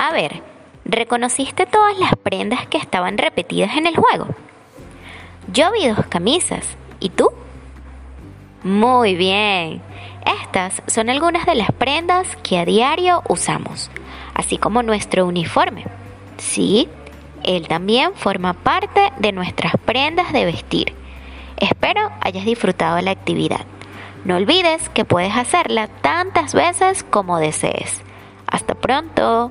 A ver, ¿reconociste todas las prendas que estaban repetidas en el juego? Yo vi dos camisas. ¿Y tú? Muy bien. Estas son algunas de las prendas que a diario usamos, así como nuestro uniforme. Sí, él también forma parte de nuestras prendas de vestir. Espero hayas disfrutado la actividad. No olvides que puedes hacerla tantas veces como desees. Hasta pronto.